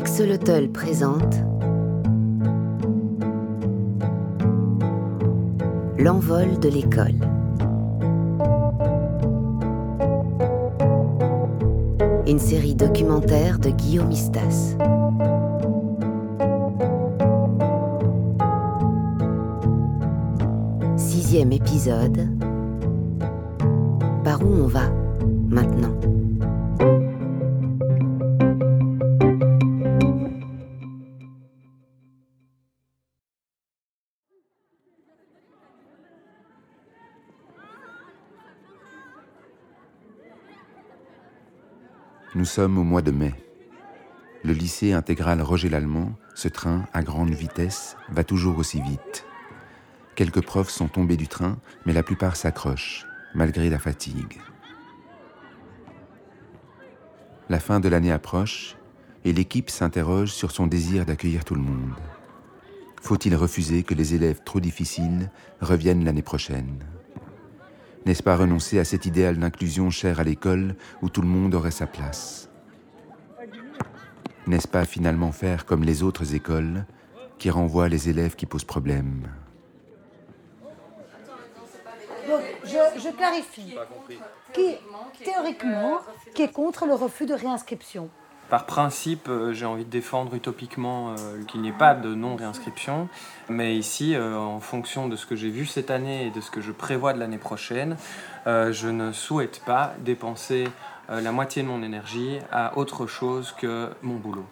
Axolotl présente L'envol de l'école. Une série documentaire de Guillaume Istas. Sixième épisode. Par où on va maintenant? Nous sommes au mois de mai. Le lycée intégral Roger Lallemand, ce train à grande vitesse, va toujours aussi vite. Quelques profs sont tombés du train, mais la plupart s'accrochent, malgré la fatigue. La fin de l'année approche et l'équipe s'interroge sur son désir d'accueillir tout le monde. Faut-il refuser que les élèves trop difficiles reviennent l'année prochaine? N'est-ce pas renoncer à cet idéal d'inclusion cher à l'école où tout le monde aurait sa place? N'est-ce pas finalement faire comme les autres écoles qui renvoient les élèves qui posent problème? Donc, je, je clarifie. Qui, théoriquement, qui est contre le refus de réinscription Par principe, euh, j'ai envie de défendre utopiquement euh, qu'il n'y ait pas de non-réinscription. Mais ici, euh, en fonction de ce que j'ai vu cette année et de ce que je prévois de l'année prochaine, je ne souhaite pas dépenser la moitié de mon énergie à autre chose que mon boulot.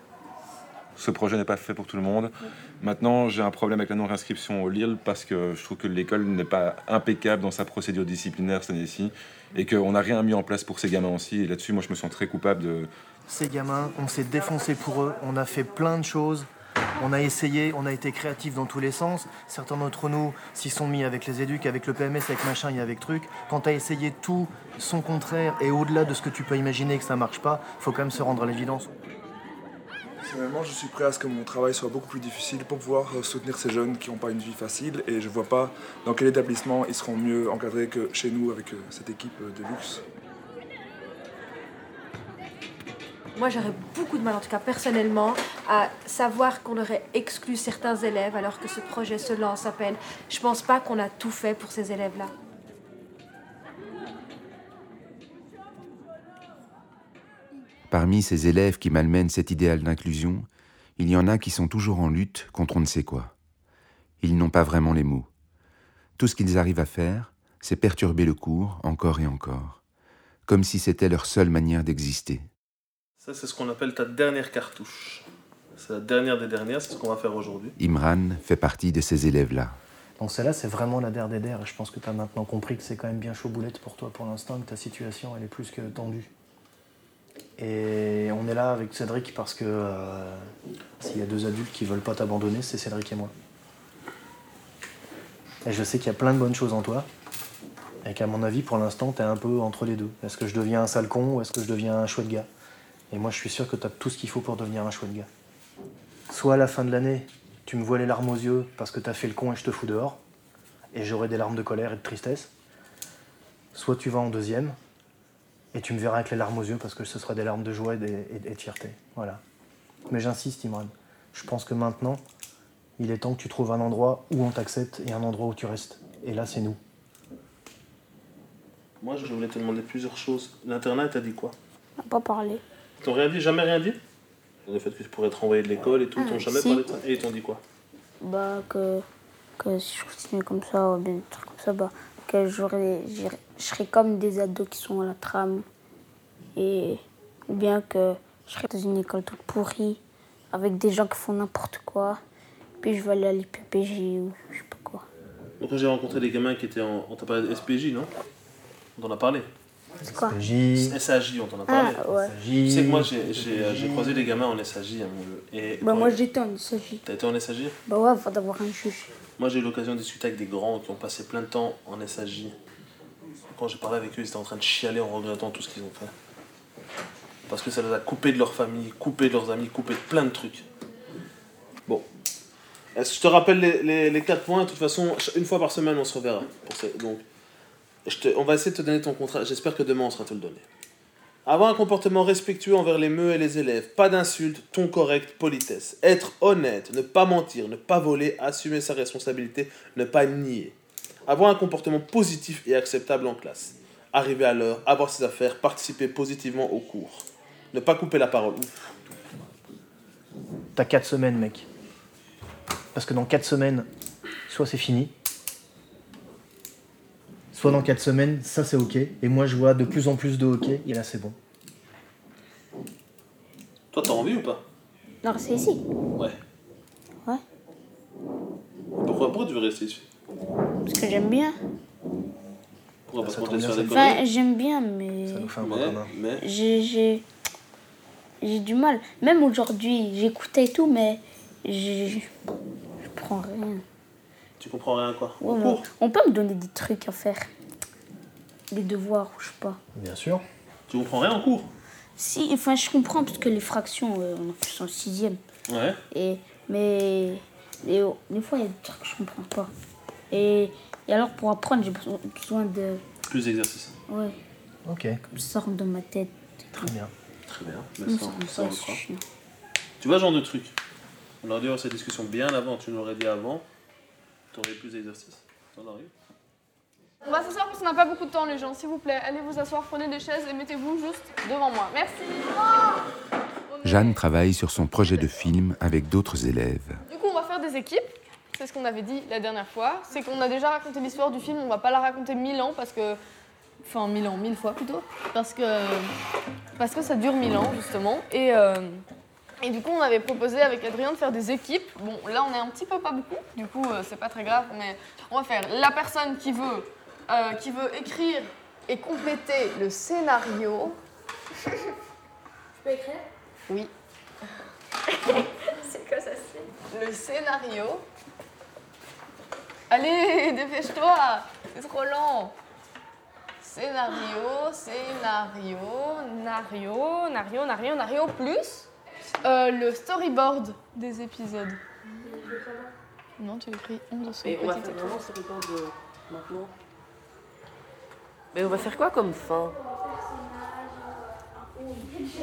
Ce projet n'est pas fait pour tout le monde. Maintenant, j'ai un problème avec la non-réinscription au LIL parce que je trouve que l'école n'est pas impeccable dans sa procédure disciplinaire cette année-ci et qu'on n'a rien mis en place pour ces gamins aussi. Et là-dessus, moi, je me sens très coupable de, Ces gamins, on s'est défoncé pour eux, on a fait plein de choses, on a essayé, on a été créatifs dans tous les sens. Certains d'entre nous s'y sont mis avec les éducs, avec le PMS, avec machin et avec truc. Quand tu as essayé tout, son contraire et au-delà de ce que tu peux imaginer que ça marche pas, faut quand même se rendre à l'évidence. Personnellement, je suis prêt à ce que mon travail soit beaucoup plus difficile pour pouvoir euh, soutenir ces jeunes qui n'ont pas une vie facile et je vois pas dans quel établissement ils seront mieux encadrés que chez nous avec euh, cette équipe euh, de luxe. Moi, j'aurais beaucoup de mal, en tout cas personnellement, à savoir qu'on aurait exclu certains élèves alors que ce projet se lance à peine. Je pense pas qu'on a tout fait pour ces élèves-là. Parmi ces élèves qui malmènent cet idéal d'inclusion, il y en a qui sont toujours en lutte contre on ne sait quoi. Ils n'ont pas vraiment les mots. Tout ce qu'ils arrivent à faire, c'est perturber le cours encore et encore, comme si c'était leur seule manière d'exister. Ça, c'est ce qu'on appelle ta dernière cartouche. C'est la dernière des dernières, c'est ce qu'on va faire aujourd'hui. Imran fait partie de ces élèves-là. Donc celle-là, c'est vraiment la der des der. Et je pense que tu as maintenant compris que c'est quand même bien chaud boulette pour toi pour l'instant, que ta situation, elle est plus que tendue. Et on est là avec Cédric parce que euh, s'il y a deux adultes qui veulent pas t'abandonner, c'est Cédric et moi. Et je sais qu'il y a plein de bonnes choses en toi. Et qu'à mon avis, pour l'instant, tu es un peu entre les deux. Est-ce que je deviens un sale con ou est-ce que je deviens un chouette gars? Et moi, je suis sûr que tu as tout ce qu'il faut pour devenir un chouette gars. Soit à la fin de l'année, tu me vois les larmes aux yeux parce que tu as fait le con et je te fous dehors. Et j'aurai des larmes de colère et de tristesse. Soit tu vas en deuxième et tu me verras avec les larmes aux yeux parce que ce sera des larmes de joie et, des- et- et de fierté. Voilà. Mais j'insiste, Imran. Je pense que maintenant, il est temps que tu trouves un endroit où on t'accepte et un endroit où tu restes. Et là, c'est nous. Moi, je voulais te demander plusieurs choses. L'internat, il t'a dit quoi? On n'a pas parlé. Ils t'ont rien dit Jamais rien dit Le fait que tu pourrais te renvoyer de l'école et tout, ils t'ont Ah, jamais si. parlé de ça Et ils t'ont dit quoi Bah, que, que si je continue comme ça, ou bien des trucs comme ça, bah, que j'aurais, je serais comme des ados qui sont à la trame. Et, ou bien que je serais dans une école toute pourrie, avec des gens qui font n'importe quoi. Puis je vais aller à l'IPPJ ou je sais pas quoi. Donc, quand j'ai rencontré des gamins qui étaient en. On t'a parlé de SPJ, non? On t'en a parlé C'est quoi. SAJ, on t'en a parlé. Ah, ouais. Tu sais que moi, j'ai- j'ai j'ai croisé des gamins en SAJ. hein, mon- Et Bah, moi j'étais en SAJ. T'as été en SAJ Bah, ouais, faut d'avoir un juge. Moi, j'ai eu l'occasion de discuter avec des grands qui ont passé plein de temps en SAJ. Quand j'ai parlé avec eux, ils étaient en train de chialer en regrettant tout ce qu'ils ont fait. Parce que ça les a coupés de leur famille, coupés de leurs amis, coupés de plein de trucs. Bon. Est-ce que je te rappelle les, les, les quatre points? De toute façon, une fois par semaine, on se reverra. Pour ces- Donc, on va essayer de te donner ton contrat. J'espère que demain, on sera te le donner. Avoir un comportement respectueux envers les meux et les élèves, pas d'insultes, ton correct, politesse. Être honnête, ne pas mentir, ne pas voler, assumer sa responsabilité, ne pas nier. Avoir un comportement positif et acceptable en classe. Arriver à l'heure, avoir ses affaires, participer positivement au cours. Ne pas couper la parole. Ouf. T'as 4 semaines, mec. Parce que dans 4 semaines, soit c'est fini, soit dans 4 semaines, ça c'est ok. Et moi je vois de plus en plus de hockey, et là c'est bon. Toi, t'as envie ou pas? Non, c'est ici. Ouais. Ouais. Pourquoi, pourquoi tu veux rester ici? Parce que j'aime bien. Pourquoi pas se tombe montrer sur. Enfin, conneries j'aime bien, mais Ça nous fait un mais, commun. mais, j'ai j'ai j'ai du mal. Même aujourd'hui, j'écoutais et tout, mais je je prends rien. Tu comprends rien à quoi Ouais, mais cours on peut me donner des trucs à faire, des devoirs ou je sais pas. Bien sûr. Tu comprends rien en cours Si, enfin, je comprends parce que les fractions, euh, on a fait en sixième. Ouais. Et, mais, mais oh, des fois, il y a des trucs que je comprends pas. Et, et alors, pour apprendre, j'ai besoin, de. Plus d'exercices. Ouais, Ok, comme ça rentre dans ma tête. très bien. Très bien. Ça ça, ça, on. Tu vois, ce genre de truc. On aurait dû avoir cette discussion bien avant. Tu nous l'aurais dit avant. Tu aurais plus d'exercices. Ça en arrive On va s'asseoir parce qu'on n'a pas beaucoup de temps, les gens. S'il vous plaît, allez vous asseoir, prenez des chaises et mettez-vous juste devant moi. Merci. Jeanne travaille sur son projet de film avec d'autres élèves. Du coup, on va faire des équipes. C'est ce qu'on avait dit la dernière fois. C'est qu'on a déjà raconté l'histoire du film. On va pas la raconter mille ans parce que. Enfin, mille ans, mille fois plutôt. Parce que. Parce que ça dure mille ans, justement. Et. euh, Et du coup, on avait proposé avec Adrien de faire des équipes. Bon, là, on est un petit peu pas beaucoup. Du coup, euh, c'est pas très grave. Mais on va faire la personne qui veut, euh, qui veut écrire et compléter le scénario. Je peux écrire? Oui. C'est quoi ça c'est? Le scénario. Allez, dépêche-toi, c'est trop lent. Scénario, scénario, nario, nario, nario, nario, plus euh, le storyboard des épisodes. Non, tu écris 11 sur Et on va faire vraiment de maintenant. Mais on va faire quoi comme fin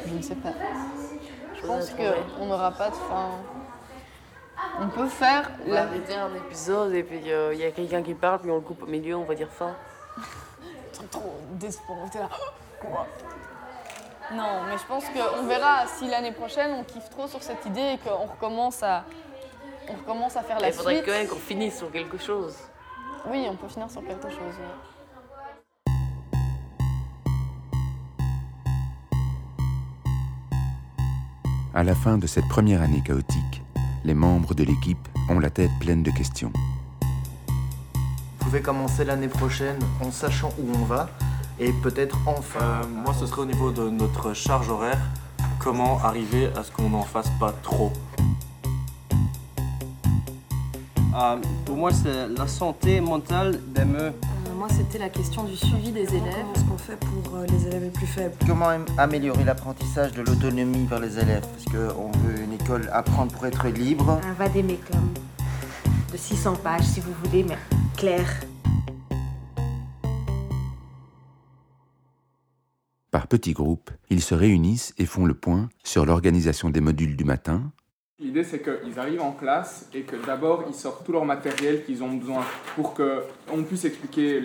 Je ne sais pas. Je pense qu'on n'aura pas de fin. On peut faire On va arrêter un épisode et puis euh, il y a quelqu'un qui parle, puis on le coupe au milieu, on va dire fin. Trop, trop. T'es là. Quoi? Non, mais je pense qu'on verra si l'année prochaine on kiffe trop sur cette idée et qu'on recommence à, on recommence à faire la Il faudrait suite. quand même qu'on finisse sur quelque chose. Oui, on peut finir sur quelque chose. oui. À la fin de cette première année chaotique, les membres de l'équipe ont la tête pleine de questions. Vous pouvez commencer l'année prochaine en sachant où on va et peut-être enfin. Euh, moi, ce serait au niveau de notre charge horaire. Comment arriver à ce qu'on n'en fasse pas trop? Ah, pour moi, c'est la santé mentale des meufs. moi, c'était la question du suivi des élèves. Est-ce qu'on fait pour euh, les élèves les plus faibles? Comment am- améliorer l'apprentissage de l'autonomie par les élèves? Parce qu'on veut une école apprendre pour être libre. Un vadémécum de 600 pages, si vous voulez, mais clair. Par petits groupes, ils se réunissent et font le point sur l'organisation des modules du matin, L'idée, c'est qu'ils arrivent en classe et que d'abord, ils sortent tout leur matériel qu'ils ont besoin pour qu'on puisse expliquer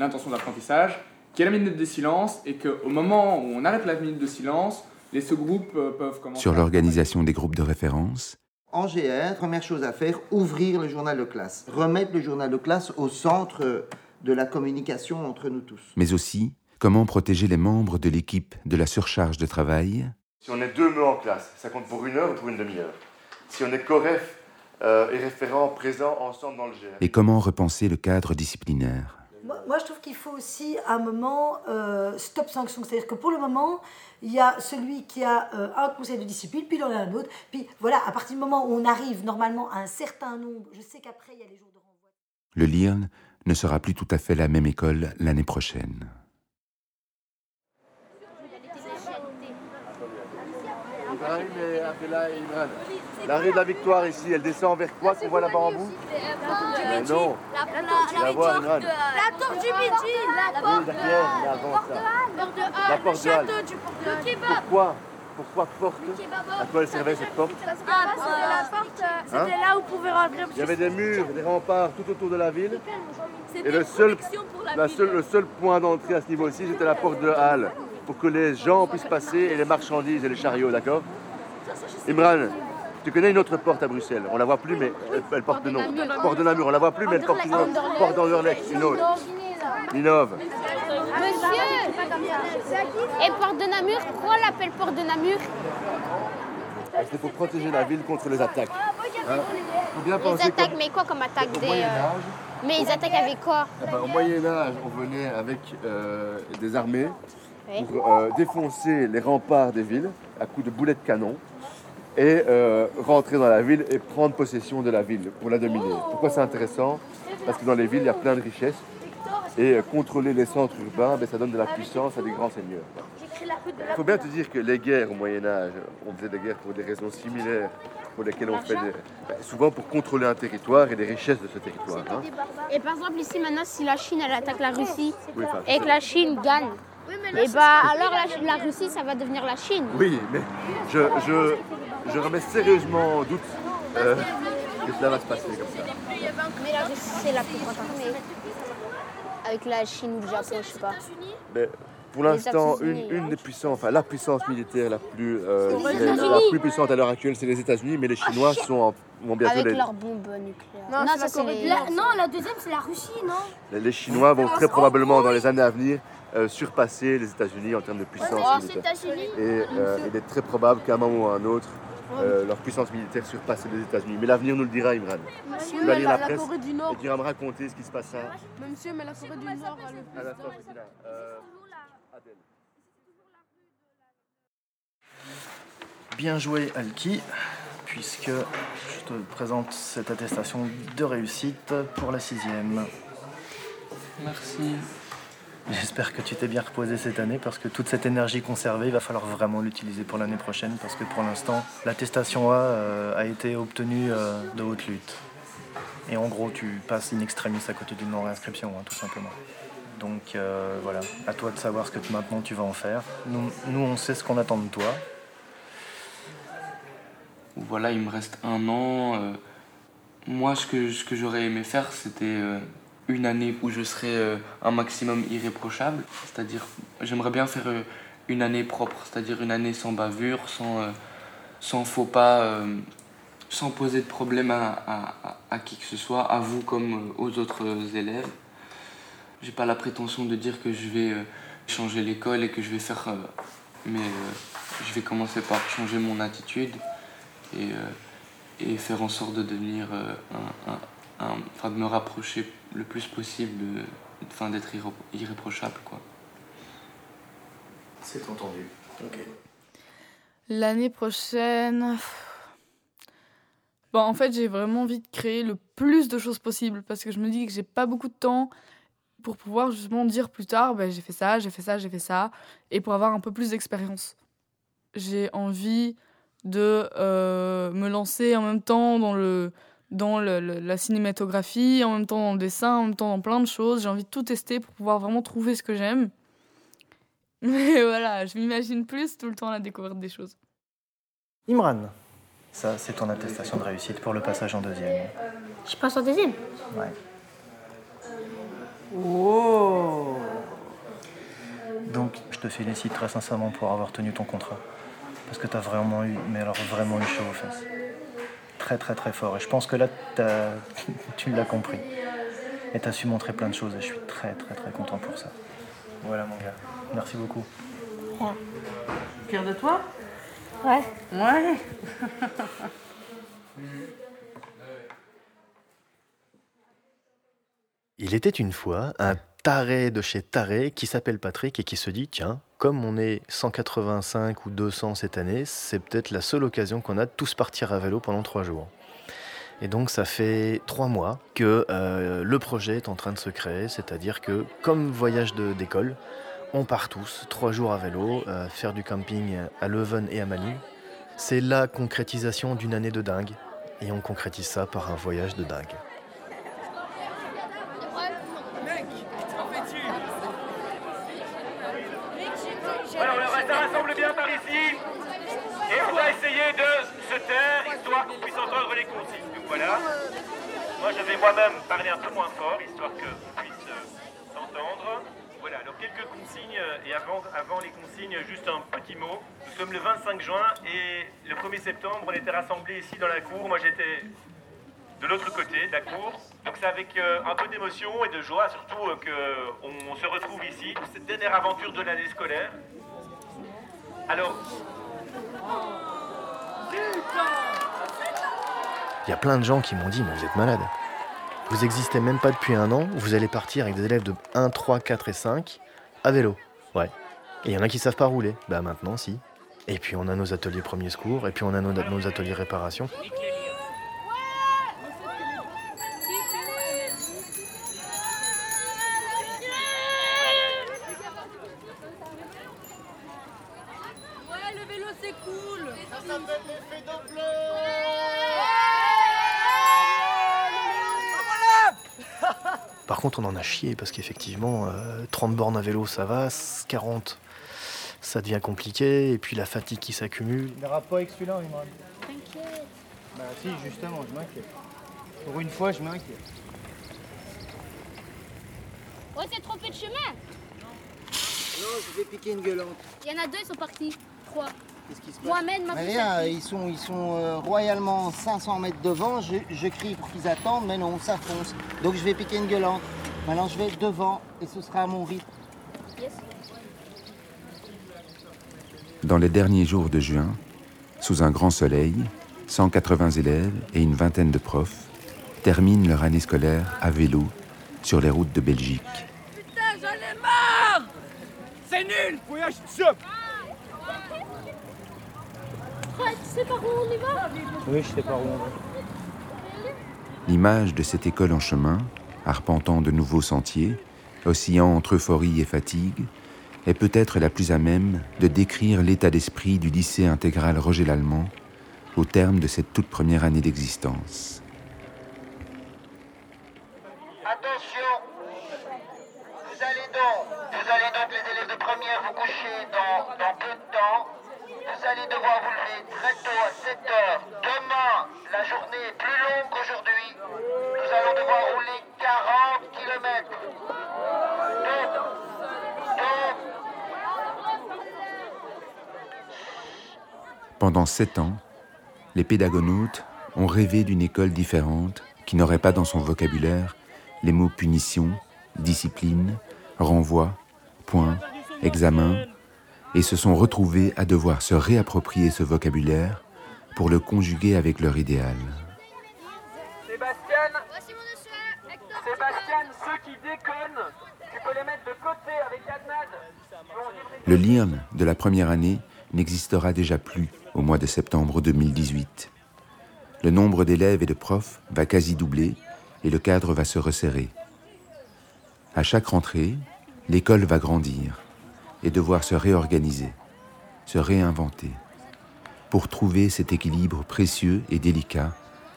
l'intention d'apprentissage, qu'il y ait la minute de silence et qu'au moment où on arrête la minute de silence, les sous-groupes euh, peuvent commencer sur à- l'organisation des groupes de référence, En GR, première chose à faire, ouvrir le journal de classe. Remettre le journal de classe au centre de la communication entre nous tous. mais aussi comment protéger les membres de l'équipe de la surcharge de travail? Si on est deux mots en classe, ça compte pour une heure ou pour une demi-heure. Si on est corref euh, et référent présent ensemble dans le GR. et comment repenser le cadre disciplinaire? Moi, moi, je trouve qu'il faut aussi à un moment euh, stop sanction. C'est-à-dire que pour le moment, il y a celui qui a euh, un conseil de discipline, puis il en a un autre. Puis voilà, à partir du moment où on arrive normalement à un certain nombre, je sais qu'après, il y a les jours de renvoi. Le LIRN ne sera plus tout à fait la même école l'année prochaine. Ibrahim et Abdullah et Imran. La rue de la Victoire ici, elle descend vers quoi qu'on voit là-bas en bout? Mais non. La Imran. La tour du midi, la porte de La porte de Halle. château du le kebab. Pourquoi? Pourquoi porte À quoi elle servait cette porte Ah, c'était la porte, euh, c'était Hein? là où pouvait rentrer. Il y avait des murs, des remparts tout autour de la ville. Et le seul, la la seule- le seul point d'entrée à ce niveau-ci, c'était la porte de Halle, pour que les gens puissent passer et les marchandises et les chariots, d'accord? Imran, tu connais une autre porte à Bruxelles On la voit plus, mais elle, elle porte de nom. Porte de Namur, on la voit plus, mais elle porte de nom. Porte d'Anderlecht, une autre. Ninove. Monsieur Et Porte de Namur, pourquoi on l'appelle Porte de Namur C'est pour protéger la ville contre les attaques. Hein faut bien Les attaques, mais quoi comme attaque des, Moyen euh, Âge, Mais ils attaquent avec quoi Ah bah, au Moyen Âge, on venait avec euh, des armées Oui. pour euh, défoncer les remparts des villes à coups de boulets de canon et euh, rentrer dans la ville et prendre possession de la ville pour la dominer. Pourquoi c'est intéressant? Parce que dans les villes, il y a plein de richesses et euh, contrôler les centres urbains, ben, ça donne de la puissance à des grands seigneurs. Il faut bien te dire que les guerres au Moyen Âge, on faisait des guerres pour des raisons similaires pour lesquelles on fait des... ben, souvent pour contrôler un territoire et les richesses de ce territoire. hein. Et par exemple, ici maintenant, si la Chine elle attaque la Russie Oui, enfin, et que la Chine gagne, et bah alors la, la Russie ça va devenir la Chine. Oui, mais je, je, je remets sérieusement en doute euh, que cela va se passer comme ça. Mais la Russie c'est la plus grande. Avec la Chine ou le Japon, je sais pas. Mais pour l'instant, une, une des puissances, enfin la puissance militaire la plus, euh, la- plus puissante à l'heure actuelle, c'est les États-Unis, mais les Chinois sont en- vont bientôt Avec les, leurs bombes nucléaires. Non, ça la les... Non, la deuxième, c'est la Russie, non? Les- les Chinois vont très probablement dans les années à venir euh, surpasser les États-Unis en termes de puissance Oh, militaire. Et euh, il est très probable qu'à un moment ou à un autre, euh, leur puissance militaire surpasse celle des États-Unis. Mais l'avenir nous le dira, Imran. Monsieur, Tu vas lire la- presse Corée du Nord- et tu vas me raconter ce qui se passe là. Mais monsieur, mais la Corée du Nord a le plus À la fin, Christina. Euh, Adèle. Bien joué Alki, puisque je te présente cette attestation de réussite pour la sixième. Merci. J'espère que tu t'es bien reposé cette année parce que toute cette énergie conservée, il va falloir vraiment l'utiliser pour l'année prochaine parce que pour l'instant, l'attestation A euh, a été obtenue euh, de haute lutte. Et en gros, tu passes in extremis à côté d'une non-réinscription, hein, tout simplement. Donc euh, voilà, à toi de savoir ce que maintenant tu vas en faire. Nous, nous on sait ce qu'on attend de toi. Voilà, il me reste un an. moi, ce que, ce que j'aurais aimé faire, c'était une année où je serais euh, un maximum irréprochable. C'est-à-dire, j'aimerais bien faire euh, une année propre, c'est-à-dire une année sans bavure, sans, euh, sans faux pas, sans poser de problème à, à- à- qui que ce soit, à vous comme aux autres élèves. J'ai pas la prétention de dire que je vais changer l'école et que je vais faire. mais je vais commencer par changer mon attitude et, et faire en sorte de devenir un- enfin de me rapprocher le plus possible de, enfin d'être irré- irréprochable quoi. C'est entendu. Ok. L'année prochaine. Bon, en fait, j'ai vraiment envie de créer le plus de choses possible parce que je me dis que j'ai pas beaucoup de temps pour pouvoir justement dire plus tard ben, j'ai fait ça, j'ai fait ça, j'ai fait ça et pour avoir un peu plus d'expérience. J'ai envie de euh, me lancer en même temps dans, le, dans le- le- la cinématographie, en même temps dans le dessin, en même temps dans plein de choses. J'ai envie de tout tester pour pouvoir vraiment trouver ce que j'aime. Mais voilà, je m'imagine plus tout le temps à la découverte des choses. Imran, ça c'est ton attestation de réussite pour le passage en deuxième. Je passe en deuxième? Ouais. Oh Donc, je te félicite très sincèrement pour avoir tenu ton contrat. Parce que tu as vraiment eu, mais alors vraiment eu chaud aux fesses. Très, très, très fort. Et je pense que là, tu l'as compris. Et tu as su montrer plein de choses. Et je suis très, très, très content pour ça. Voilà, mon gars. Merci beaucoup. Fier de toi? Ouais. Ouais. Il était une fois un taré de chez taré qui s'appelle Patrick et qui se dit tiens, comme on est 185 ou 200 cette année, c'est peut-être la seule occasion qu'on a de tous partir à vélo pendant trois jours. Et donc ça fait trois mois que euh, le projet est en train de se créer, c'est-à-dire que comme voyage d'école, on part tous trois jours à vélo, euh, faire du camping à Leuven et à Manu. C'est la concrétisation d'une année de dingue. Et on concrétise ça par un voyage de dingue. Alors le reste rassemble bien par ici. Et on va essayer de se taire, histoire qu'on puisse entendre les consignes. Donc Moi je vais moi-même parler un peu moins fort, histoire qu'on puisse euh, s'entendre. Voilà, alors quelques consignes, euh, et avant, les consignes, juste un petit mot. Nous sommes le 25 juin et le 1er septembre, on était rassemblés ici dans la cour. Moi j'étais de l'autre côté de la cour. Donc c'est avec euh, un peu d'émotion et de joie surtout euh, qu'on se retrouve ici, pour cette dernière aventure de l'année scolaire. Alors, Il y a plein de gens qui m'ont dit, mais vous êtes malade. Vous existez même pas depuis un an, vous allez partir avec des élèves de 1, 3, 4 et 5 à vélo. Ouais. Et il y en a qui savent pas rouler. Bah maintenant, si. Et puis on a nos ateliers premiers secours, et puis on a nos, nos ateliers réparation. Contre, on en a chié parce qu'effectivement, euh, 30 bornes à vélo, ça va, 40, ça devient compliqué, et puis la fatigue qui s'accumule. Il n'ira pas avec celui-là, Imran. T'inquiète. Bah si, justement, je m'inquiète. Pour une fois, je m'inquiète. Ouais, c'est trompé de chemin. Non, je vais piquer une gueulante. Il y en a deux, ils sont partis. Trois. Qu'est-ce qui se passe Mohamed m'a rien, ils sont, ils sont euh, royalement 500 mètres devant. Je, je crie pour qu'ils attendent, mais non, ça fonce. Donc je vais piquer une gueulante. Maintenant, je vais devant et ce sera à mon rythme. Dans les derniers jours de juin, sous un grand soleil, 180 élèves et une vingtaine de profs terminent leur année scolaire à vélo sur les routes de Belgique. Putain, j'en ai marre c'est nul Voyage Fred, tu sais par où on y va? Oui, je sais pas où on va. L'image de cette école en chemin, arpentant de nouveaux sentiers, oscillant entre euphorie et fatigue, est peut-être la plus à même de décrire l'état d'esprit du lycée intégral Roger Lallemand au terme de cette toute première année d'existence. Attention Vous allez donc, vous allez donc les élèves de première vous coucher dans, dans peu de temps. Vous allez devoir vous lever très tôt à 7 heures. Demain, la journée est plus longue qu'aujourd'hui. Nous allons devoir rouler 40 km. Donc, donc, Pendant sept ans, les pédagonautes ont rêvé d'une école différente qui n'aurait pas dans son vocabulaire les mots punition, discipline, renvoi, point, examen, et se sont retrouvés à devoir se réapproprier ce vocabulaire pour le conjuguer avec leur idéal. Sébastien Le LIRN de la première année n'existera déjà plus au mois de septembre 2018. Le nombre d'élèves et de profs va quasi doubler et le cadre va se resserrer. À chaque rentrée, l'école va grandir et devoir se réorganiser, se réinventer, pour trouver cet équilibre précieux et délicat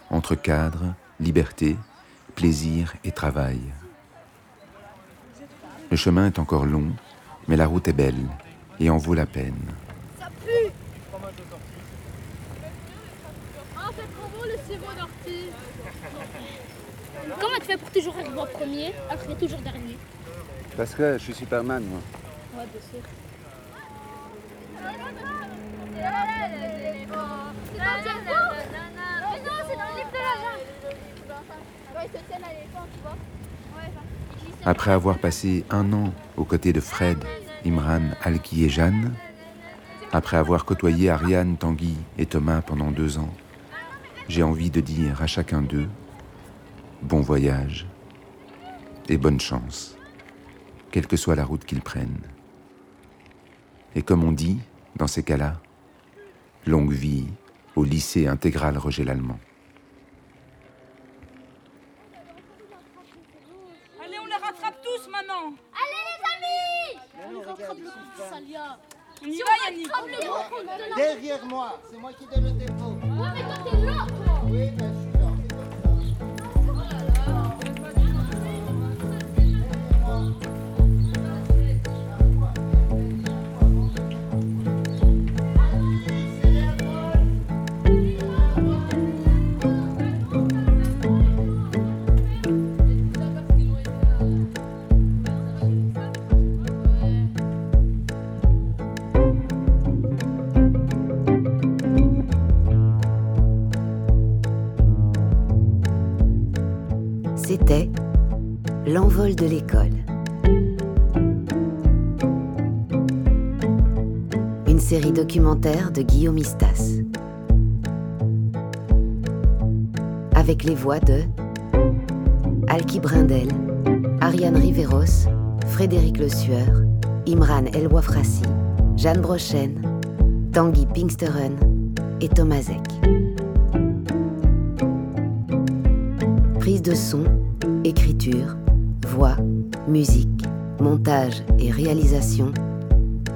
entre cadre, liberté, plaisir et travail. Le chemin est encore long, mais la route est belle et en vaut la peine. Ça pue Ah, c'est trop beau le sirop d'ortie Comment tu fais pour toujours arriver en premier alors que toujours dernier? Parce que je suis Superman, moi. Ouais, bien sûr. C'est dans Django Mais non, c'est dans le livre de la jungle Ouais, ils se tiennent à l'éléphant, tu vois Après avoir passé un an aux côtés de Fred, Imran, Alki et Jeanne, après avoir côtoyé Ariane, Tanguy et Thomas pendant deux ans, j'ai envie de dire à chacun d'eux bon voyage et bonne chance, quelle que soit la route qu'ils prennent. Et comme on dit, dans ces cas-là, longue vie au lycée intégral Roger Lallemand. Allez, on les rattrape tous maintenant Allez les amis On les rattrape le coup, Salia On y va, Yannick Derrière moi, c'est moi De l'école. Une série documentaire de Guillaume Istas. Avec les voix de Alki Brindel, Ariane Riveros, Frédéric Le Sueur, Imran El Wafrassi, Jeanne Brochen, Tanguy Pinksteren et Thomas Eck. Prise de son, écriture, voix, musique, montage et réalisation,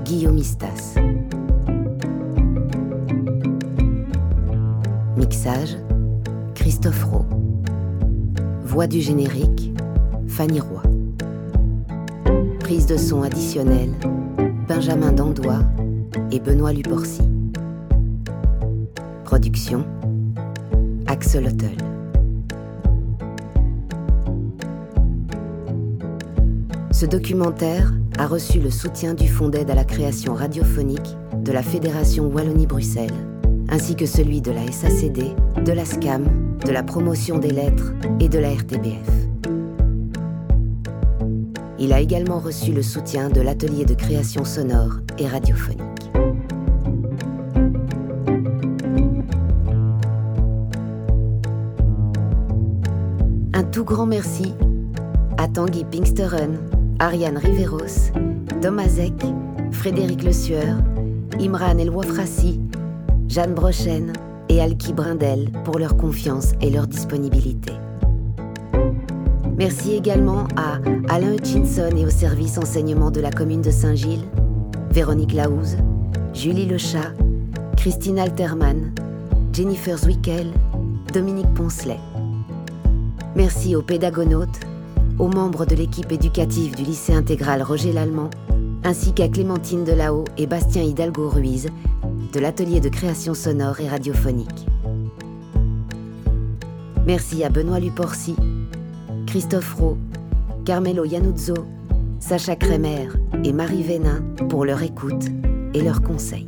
Guillaume Istas. Mixage, Christophe Rowe. Voix du générique, Fanny Roy. Prise de son additionnelle, Benjamin Dandois et Benoît Luporcy. Production, Axel Hottel. Ce documentaire a reçu le soutien du Fonds d'aide à la création radiophonique de la Fédération Wallonie-Bruxelles, ainsi que celui de la SACD, de la SCAM, de la promotion des lettres et de la RTBF. Il a également reçu le soutien de l'atelier de création sonore et radiophonique. Un tout grand merci à Tanguy Pinksteren, Ariane Riveros, Thomas Eck, Frédéric Le Sueur, Imran El Wafrassi, Jeanne Brochen et Alki Brindel pour leur confiance et leur disponibilité. Merci également à Alain Hutchinson et au service enseignement de la commune de Saint-Gilles, Véronique Laouze, Julie Lechat, Christine Alterman, Jennifer Zwickel, Dominique Poncelet. Merci aux pédagonautes, aux membres de l'équipe éducative du lycée intégral Roger Lallemand, ainsi qu'à Clémentine Delao et Bastien Hidalgo Ruiz de l'atelier de création sonore et radiophonique. Merci à Benoît Luporcy, Christophe Rowe, Carmelo Yanuzzo, Sacha Kremer et Marie Vénin pour leur écoute et leurs conseils.